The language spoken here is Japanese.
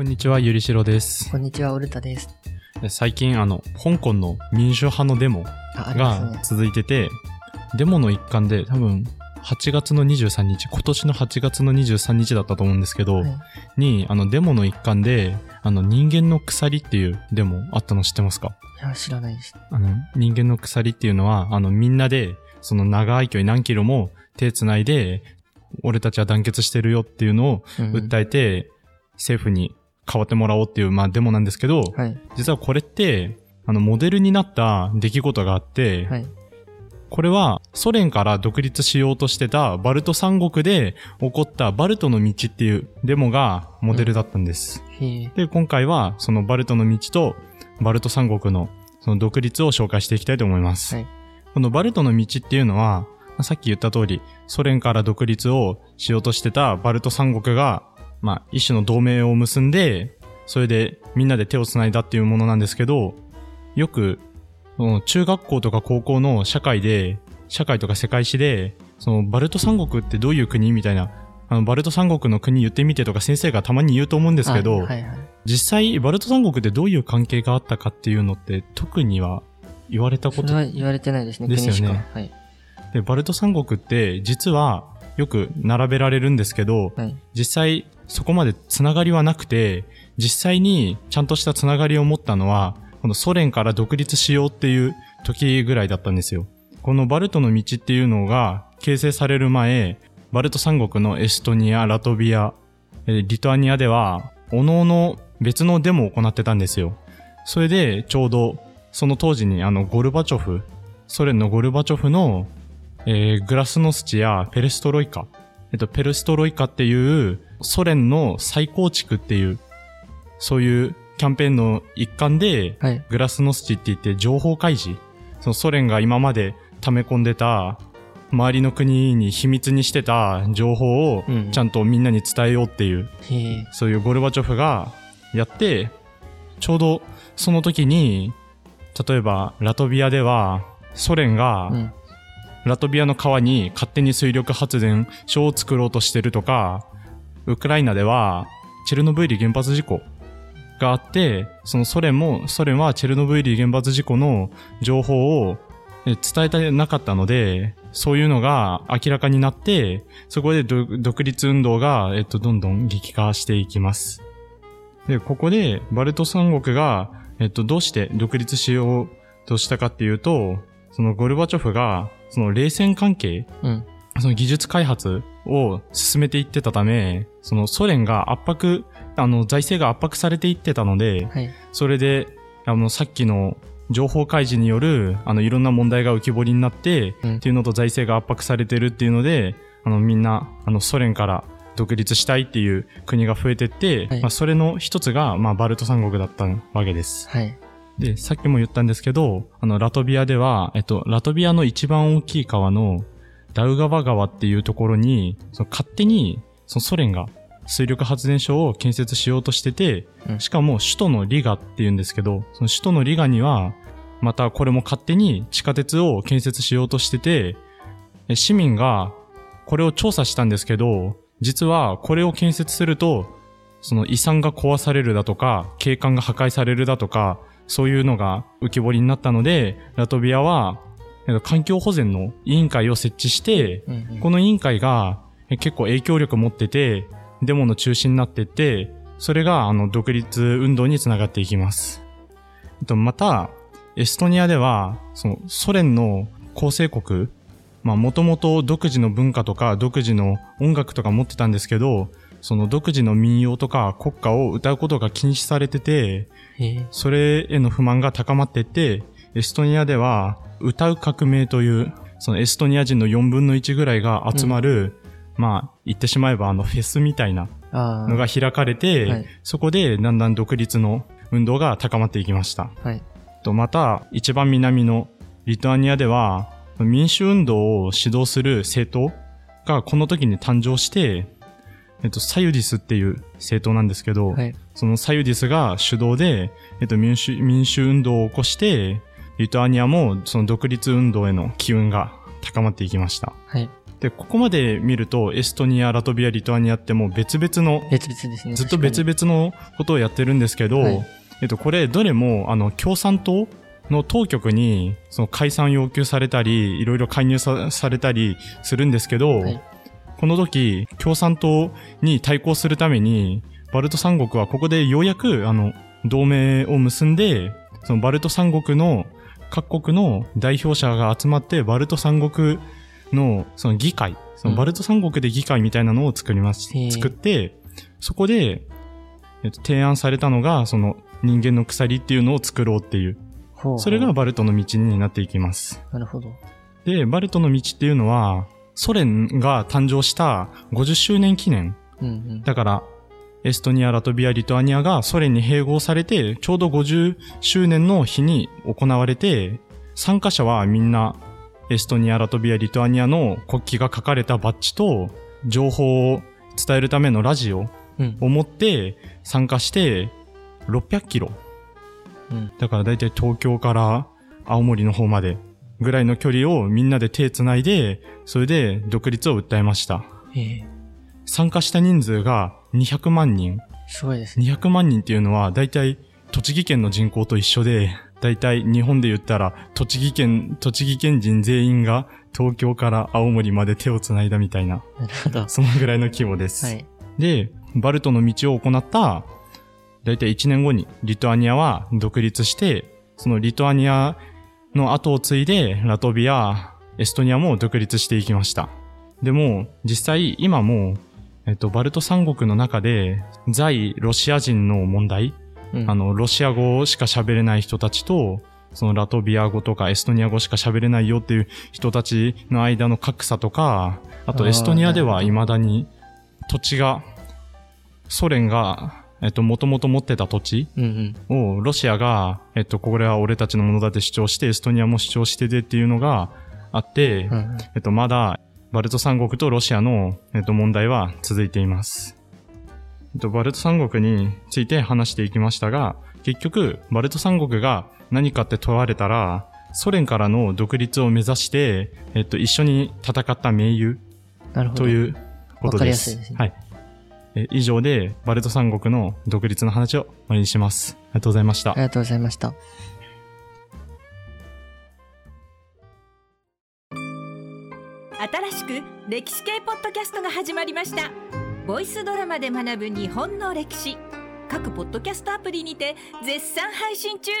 こんにちは、ゆりしろです。こんにちは、オルタです。最近、あの、香港の民主派のデモがね。続いてて、デモの一環で、多分、8月の23日、今年の8月の23日だったと思うんですけど、はいに、あの、デモの一環で、あの、人間の鎖っていうデモあったの知ってますか？いや、知らないです。あの、人間の鎖っていうのは、あの、みんなで、その長い距離何キロも手繋いで、俺たちは団結してるよっていうのをうん訴えて、政府に変わってもらおうっていう、まあ、デモなんですけど、はい。実はこれって、あの、モデルになった出来事があって、はい。これはソ連から独立しようとしてたバルト三国で起こったバルトの道っていうデモがモデルだったんです。へえ。で、今回はそのバルトの道とバルト三国のその独立を紹介していきたいと思います。はいこのバルトの道っていうのは、まあさっき言った通り、ソ連から独立をしようとしてたバルト三国が、まあ、一種の同盟を結んで、それでみんなで手を繋いだっていうものなんですけど、よく、その中学校とか高校の社会で、社会とか世界史で、そのバルト三国ってどういう国みたいな、あの、バルト三国の国言ってみてとか先生がたまに言うと思うんですけど、あはいはい。実際、バルト三国ってどういう関係があったかっていうのって特には言われたことそれは言われてないですね、ですよね。はい。で、バルト三国って実はよく並べられるんですけど、はい。実際そこまでつながりはなくて、実際にちゃんとしたつながりを持ったのは、このソ連から独立しようっていう時ぐらいだったんですよ。このバルトの道っていうのが形成される前、バルト三国のエストニア、ラトビア、リトアニアでは、各々別のデモを行ってたんですよ。それで、ちょうど、その当時にあの、ゴルバチョフ、ソ連のゴルバチョフの、えーグラスノスチやペレストロイカ、えっと、ペレストロイカっていう、ソ連の再構築っていう、そういうキャンペーンの一環で、はい。グラスノスチって言って情報開示。そのソ連が今まで溜め込んでた、周りの国に秘密にしてた情報をうんちゃんとみんなに伝えようっていう、へえ。そういうゴルバチョフがやって、ちょうどその時に、例えばラトビアではソ連がうん。ラトビアの川に勝手に水力発電所を作ろうとしてるとか、ウクライナではチェルノブイリ原発事故があって、そのソ連も、ソ連はチェルノブイリ原発事故の情報を伝えてなかったので、そういうのが明らかになって、そこで独立運動が、えっと、どんどん激化していきます。で、ここで、バルト三国が、えっと、どうして独立しようとしたかっていうと、そのゴルバチョフが、その冷戦関係、うん。その技術開発を進めていってたため、そのソ連が圧迫、あの、財政が圧迫されていってたので、はい。それで、あの、さっきの情報開示による、あの、いろんな問題が浮き彫りになって、うんっていうのと財政が圧迫されてるっていうので、あの、みんな、あの、ソ連から独立したいっていう国が増えてって、はいまあ、それの一つが、まあ、バルト三国だったわけです。はい。で、さっきも言ったんですけど、あの、ラトビアでは、えっと、ラトビアの一番大きい川のダウガバ川っていうところに、その勝手に、そのソ連が水力発電所を建設しようとしてて、うん。しかも首都のリガっていうんですけど、その首都のリガには、またこれも勝手に地下鉄を建設しようとしてて、え市民がこれを調査したんですけど、実はこれを建設すると、その遺産が壊されるだとか、景観が破壊されるだとか、そういうのが浮き彫りになったので、ラトビアは、えっと環境保全の委員会を設置して、うんうん。この委員会がえ結構影響力持ってて、デモの中心になってって、それがあの独立運動につながっていきます。えっとまた、エストニアでは、そのソ連の構成国、まあもともと独自の文化とか独自の音楽とか持ってたんですけど、その独自の民謡とか国歌を歌うことが禁止されてて。それへの不満が高まってて、エストニアでは歌う革命という、そのエストニア人の4分の1ぐらいが集まる、まあ、言ってしまえばあのフェスみたいな。のが開かれて、はいそこでだんだん独立の運動が高まっていきました。はい。と、また、一番南のリトアニアでは、民主運動を指導する政党がこの時に誕生して、えっと、サユディスっていう政党なんですけど、はい。そのサユディスが主導で、えっと、民主、民主運動を起こして、リトアニアもその独立運動への機運が高まっていきました。はい。で、ここまで見ると、エストニア、ラトビア、リトアニアってもう別々の、別々ですね。ずっと別確々のことをやってるんですけど、はいえっと、これ、どれも、あの、共産党の当局に、その解散要求されたり、いろいろ介入さされたりするんですけど、はいこの時、共産党に対抗するために、バルト三国はここでようやく、あの、同盟を結んで、そのバルト三国の各国の代表者が集まって、バルト三国のその議会、そのバルト三国で議会みたいなのを作ります。へー作って、そこで、えっと、提案されたのが、その人間の鎖っていうのを作ろうっていう。ほうほうそれがバルトの道になっていきます。なるほど。で、バルトの道っていうのは、ソ連が誕生した50周年記念。うんうん。だから、エストニア、ラトビア、リトアニアがソ連に併合されて、ちょうど50周年の日に行われて、参加者はみんな、エストニア、ラトビア、リトアニアの国旗が書かれたバッジと、情報を伝えるためのラジオうん。を持って参加して、600キロ。うん。だからだいたい東京から青森の方までぐらいの距離をみんなで手つないで、それで独立を訴えました。ええ参加した人数が200万人。すごいですね。200万人っていうのはだいたい栃木県の人口と一緒で、だいたい日本で言ったら栃木県、栃木県人全員が東京から青森まで手をつないだみたいな、なるほど。そのぐらいの規模です。はい。で、バルトの道を行った、だいたい1年後にリトアニアは独立して、そのリトアニアの後を継いで、ラトビア、エストニアも独立していきました。でも、実際今も、えっと、バルト三国の中で、在ロシア人の問題、うん。あの、ロシア語しか喋れない人たちと、そのラトビア語とかエストニア語しか喋れないよっていう人たちの間の格差とか、あとエストニアでは未だに土地が、ソ連が、えっと、もともと持ってた土地。をロシアが、えっと、これは俺たちのものだって主張して、エストニアも主張しててっていうのがあって。えっと、まだ、バルト三国とロシアの、えっと、問題は続いています。えっと、バルト三国について話していきましたが、結局、バルト三国が何かって問われたら、ソ連からの独立を目指して、えっと、一緒に戦った盟友なるほど。ということです。わかりやすいですねはい。え以上で、バルト三国の独立の話を終わりにします。ありがとうございましたあり。がとうございました。新しく歴史系ポッドキャストが始まりましたボイスドラマで学ぶ日本の歴史各ポッドキャストアプリにて絶賛配信中